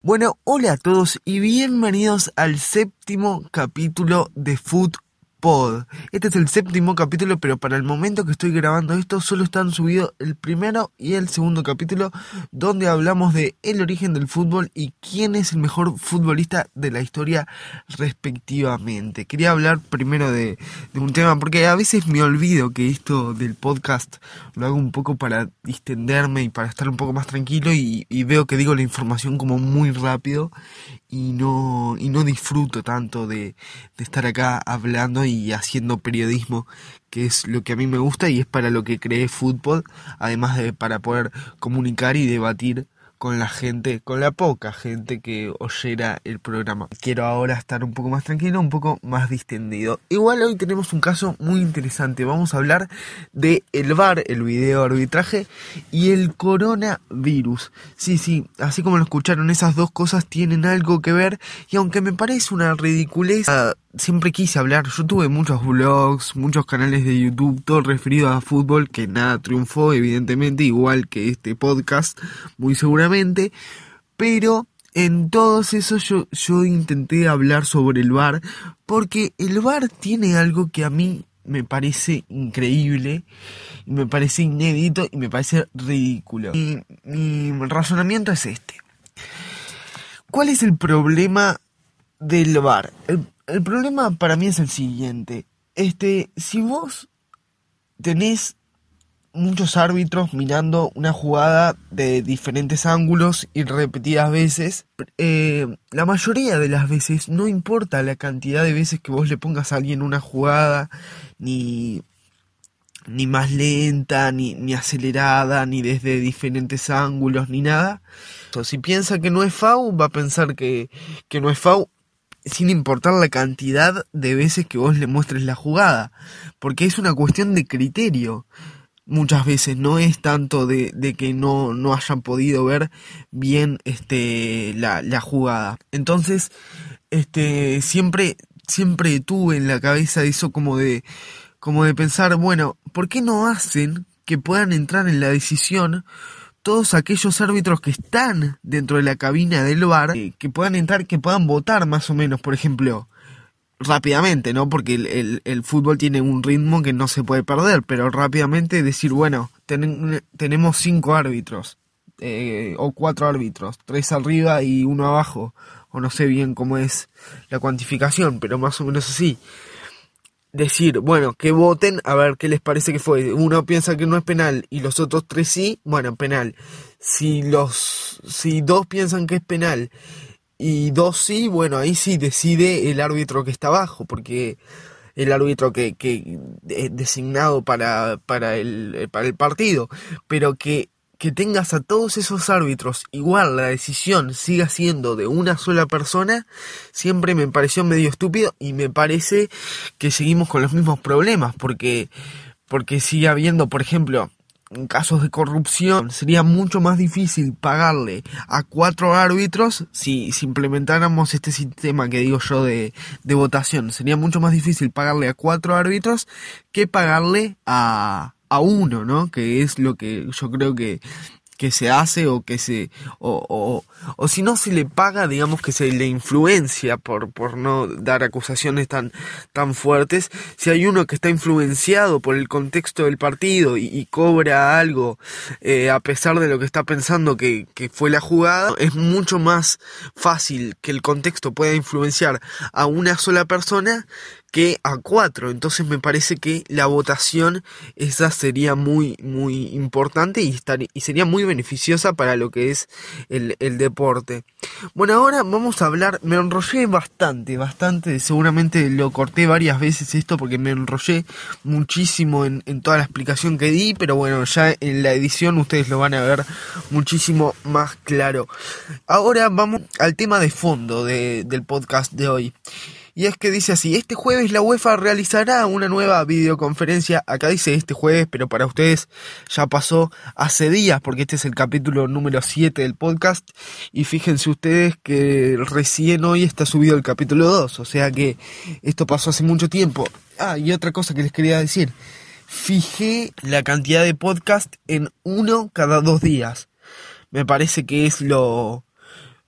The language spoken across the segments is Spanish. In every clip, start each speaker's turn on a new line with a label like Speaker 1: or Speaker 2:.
Speaker 1: Bueno, hola a todos y bienvenidos al séptimo capítulo de Food Pod. Este es el séptimo capítulo, pero para el momento que estoy grabando esto solo están subidos el primero y el segundo capítulo donde hablamos de el origen del fútbol y quién es el mejor futbolista de la historia respectivamente. Quería hablar primero de, un tema porque a veces me olvido que esto del podcast lo hago un poco para distenderme y para estar un poco más tranquilo y, veo que digo la información como muy rápido y no, y no disfruto tanto de estar acá hablando y haciendo periodismo, que es lo que a mí me gusta y es para lo que creé fútbol, además de para poder comunicar y debatir con la gente, con la poca gente que oyera el programa. Quiero ahora estar un poco más tranquilo, un poco más distendido. Igual hoy tenemos un caso muy interesante. Vamos a hablar de el VAR, el video arbitraje, y el coronavirus. Sí, sí, así como lo escucharon, esas dos cosas tienen algo que ver. Y aunque me parece una ridiculez, siempre quise hablar. Yo tuve muchos blogs, muchos canales de YouTube, todo referido a fútbol, que nada triunfó, evidentemente, igual que este podcast, muy seguramente. Pero en todos esos yo, yo intenté hablar sobre el bar, porque el bar tiene algo que a mí me parece increíble, me parece inédito y me parece ridículo. Y mi razonamiento es este. ¿Cuál es el problema del bar? el problema para mí es el siguiente. Este, si vos tenés muchos árbitros mirando una jugada de diferentes ángulos y repetidas veces, eh, la mayoría de las veces no importa la cantidad de veces que vos le pongas a alguien una jugada, ni, ni más lenta, ni, ni acelerada, ni desde diferentes ángulos, ni nada. O si piensa que no es FAU, va a pensar que, que no es FAU sin importar la cantidad de veces que vos le muestres la jugada, porque es una cuestión de criterio. Muchas veces no es tanto de, que no, no hayan podido ver bien este, la, la jugada. Entonces, este, siempre, siempre tuve en la cabeza eso como de, como de pensar, bueno, ¿por qué no hacen que puedan entrar en la decisión todos aquellos árbitros que están dentro de la cabina del bar, eh, que puedan entrar, que puedan votar más o menos, por ejemplo, rápidamente, ¿no? Porque el, fútbol tiene un ritmo que no se puede perder, pero rápidamente decir, bueno, tenemos cinco árbitros, eh, o cuatro árbitros, tres arriba y uno abajo, o no sé bien cómo es la cuantificación, pero más o menos así decir, bueno, que voten a ver qué les parece que fue. Uno piensa que no es penal y los otros tres sí, bueno, penal. Si los si dos piensan que es penal y dos sí, bueno, ahí sí decide el árbitro que está abajo, porque el árbitro que, que es designado para, para, el, para el partido, pero que que tengas a todos esos árbitros igual la decisión siga siendo de una sola persona, siempre me pareció medio estúpido y me parece que seguimos con los mismos problemas, porque, porque sigue habiendo, por ejemplo, casos de corrupción sería mucho más difícil pagarle a cuatro árbitros si, si implementáramos este sistema que digo yo de, de votación. Sería mucho más difícil pagarle a cuatro árbitros que pagarle a, a uno, ¿no? Que es lo que yo creo que, que se hace o que se o, o, o, si no se le paga digamos que se le influencia por, por no dar acusaciones tan tan fuertes si hay uno que está influenciado por el contexto del partido y, cobra algo eh, a pesar de lo que está pensando que, que fue la jugada es mucho más fácil que el contexto pueda influenciar a una sola persona que a cuatro. Entonces me parece que la votación esa sería muy, muy importante y, y sería muy beneficiosa para lo que es el, el, deporte. Bueno, ahora vamos a hablar, me enrollé bastante, bastante, seguramente lo corté varias veces esto porque me enrollé muchísimo en, en toda la explicación que di, pero bueno, ya en la edición ustedes lo van a ver muchísimo más claro. Ahora vamos al tema de fondo de, del podcast de hoy. Y es que dice así, este jueves la UEFA realizará una nueva videoconferencia. Acá dice este jueves, pero para ustedes ya pasó hace días, porque este es el capítulo número 7 del podcast. Y fíjense ustedes que recién hoy está subido el capítulo 2, o sea que esto pasó hace mucho tiempo. Ah, y otra cosa que les quería decir. Fijé la cantidad de podcast en uno cada dos días. Me parece que es lo,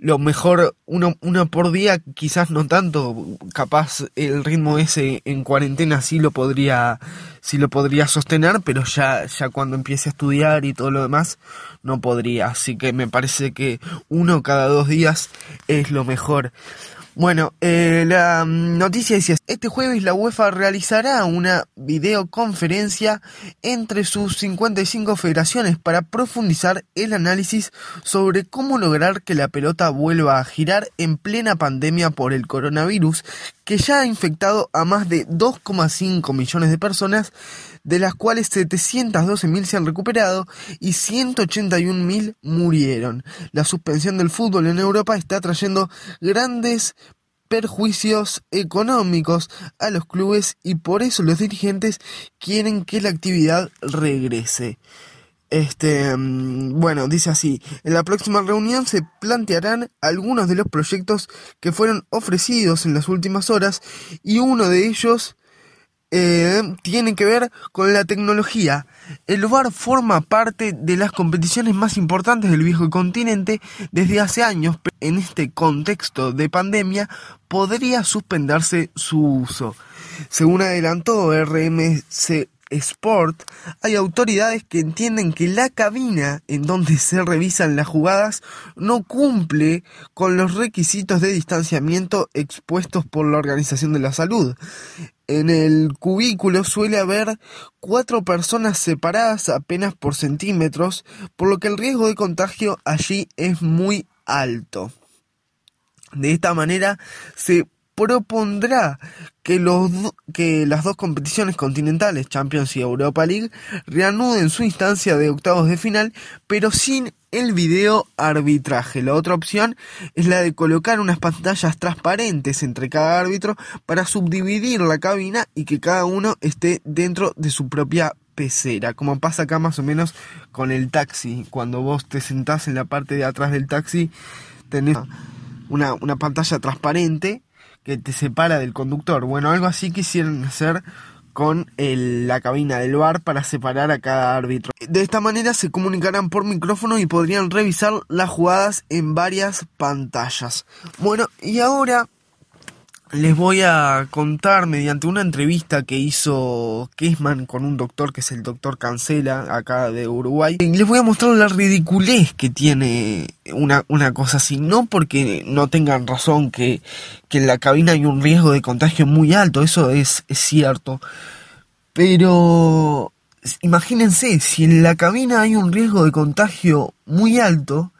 Speaker 1: lo mejor, uno, uno por día, quizás no tanto, capaz el ritmo ese en cuarentena sí lo podría, sí lo podría sostener, pero ya, ya cuando empiece a estudiar y todo lo demás, no podría. Así que me parece que uno cada dos días es lo mejor. Bueno, eh, la mm, noticia dice, este jueves la UEFA realizará una videoconferencia entre sus 55 federaciones para profundizar el análisis sobre cómo lograr que la pelota vuelva a girar en plena pandemia por el coronavirus, que ya ha infectado a más de 2,5 millones de personas, de las cuales 712.000 se han recuperado y 181.000 murieron. La suspensión del fútbol en Europa está trayendo grandes perjuicios económicos a los clubes y por eso los dirigentes quieren que la actividad regrese. Este, mm, bueno, dice así, en la próxima reunión se plantearán algunos de los proyectos que fueron ofrecidos en las últimas horas y uno de ellos eh, tiene que ver con la tecnología. El VAR forma parte de las competiciones más importantes del viejo continente desde hace años. pero En este contexto de pandemia podría suspenderse su uso. Según adelantó RMC Sport, hay autoridades que entienden que la cabina en donde se revisan las jugadas no cumple con los requisitos de distanciamiento expuestos por la Organización de la Salud. En el cubículo suele haber cuatro personas separadas apenas por centímetros, por lo que el riesgo de contagio allí es muy alto. De esta manera se propondrá que, los, que las dos competiciones continentales, Champions y Europa League, reanuden su instancia de octavos de final, pero sin el video arbitraje. La otra opción es la de colocar unas pantallas transparentes entre cada árbitro para subdividir la cabina y que cada uno esté dentro de su propia pecera, como pasa acá más o menos con el taxi. Cuando vos te sentás en la parte de atrás del taxi, tenés una, una pantalla transparente que te separa del conductor. Bueno, algo así quisieron hacer con el, la cabina del bar para separar a cada árbitro. De esta manera se comunicarán por micrófono y podrían revisar las jugadas en varias pantallas. Bueno, y ahora les voy a contar mediante una entrevista que hizo Kessman con un doctor que es el doctor Cancela acá de Uruguay. Les voy a mostrar la ridiculez que tiene una, una cosa así. No porque no tengan razón que, que en la cabina hay un riesgo de contagio muy alto, eso es, es cierto. Pero imagínense, si en la cabina hay un riesgo de contagio muy alto,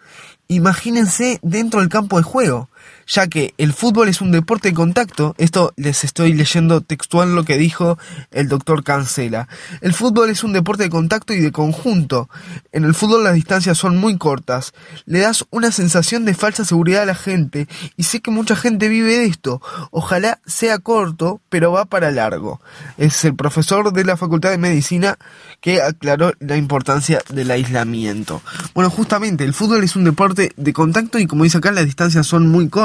Speaker 1: imagínense dentro del campo de juego ya que el fútbol es un deporte de contacto, esto les estoy leyendo textual lo que dijo el doctor Cancela, el fútbol es un deporte de contacto y de conjunto, en el fútbol las distancias son muy cortas, le das una sensación de falsa seguridad a la gente y sé que mucha gente vive de esto, ojalá sea corto, pero va para largo. Es el profesor de la Facultad de Medicina que aclaró la importancia del aislamiento. Bueno, justamente el fútbol es un deporte de contacto y como dice acá las distancias son muy cortas,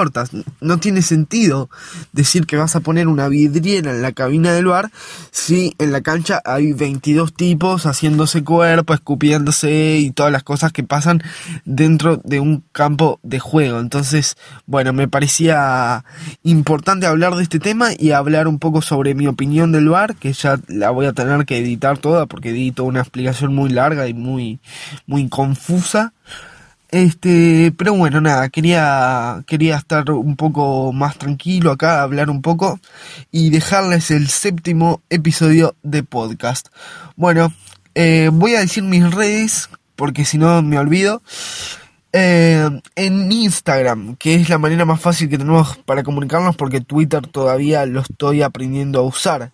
Speaker 1: no tiene sentido decir que vas a poner una vidriera en la cabina del bar si en la cancha hay 22 tipos haciéndose cuerpo, escupiéndose y todas las cosas que pasan dentro de un campo de juego. Entonces, bueno, me parecía importante hablar de este tema y hablar un poco sobre mi opinión del bar, que ya la voy a tener que editar toda porque edito una explicación muy larga y muy, muy confusa. Este, pero bueno, nada, quería, quería estar un poco más tranquilo acá, hablar un poco y dejarles el séptimo episodio de podcast. Bueno, eh, voy a decir mis redes, porque si no me olvido. Eh, en Instagram, que es la manera más fácil que tenemos para comunicarnos, porque Twitter todavía lo estoy aprendiendo a usar.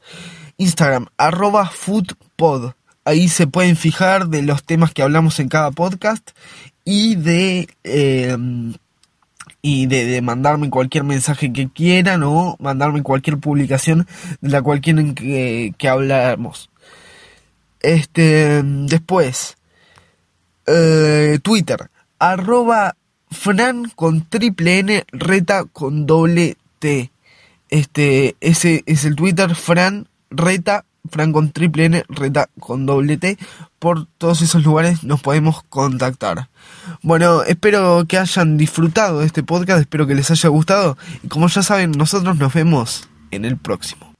Speaker 1: Instagram, arroba foodpod. Ahí se pueden fijar de los temas que hablamos en cada podcast y de em, y de, mandarme cualquier mensaje que quieran o mandarme cualquier publicación de la cual quieren que, que hablamos. Este, después, eh, Twitter, arroba Fran con triple N, reta con doble T. Este, ese es el Twitter, Fran Reta Fran con triple N, Reta con doble T. Por todos esos lugares nos podemos contactar. Bueno, espero que hayan disfrutado de este podcast, espero que les haya gustado. Y como ya saben, nosotros nos vemos en el próximo.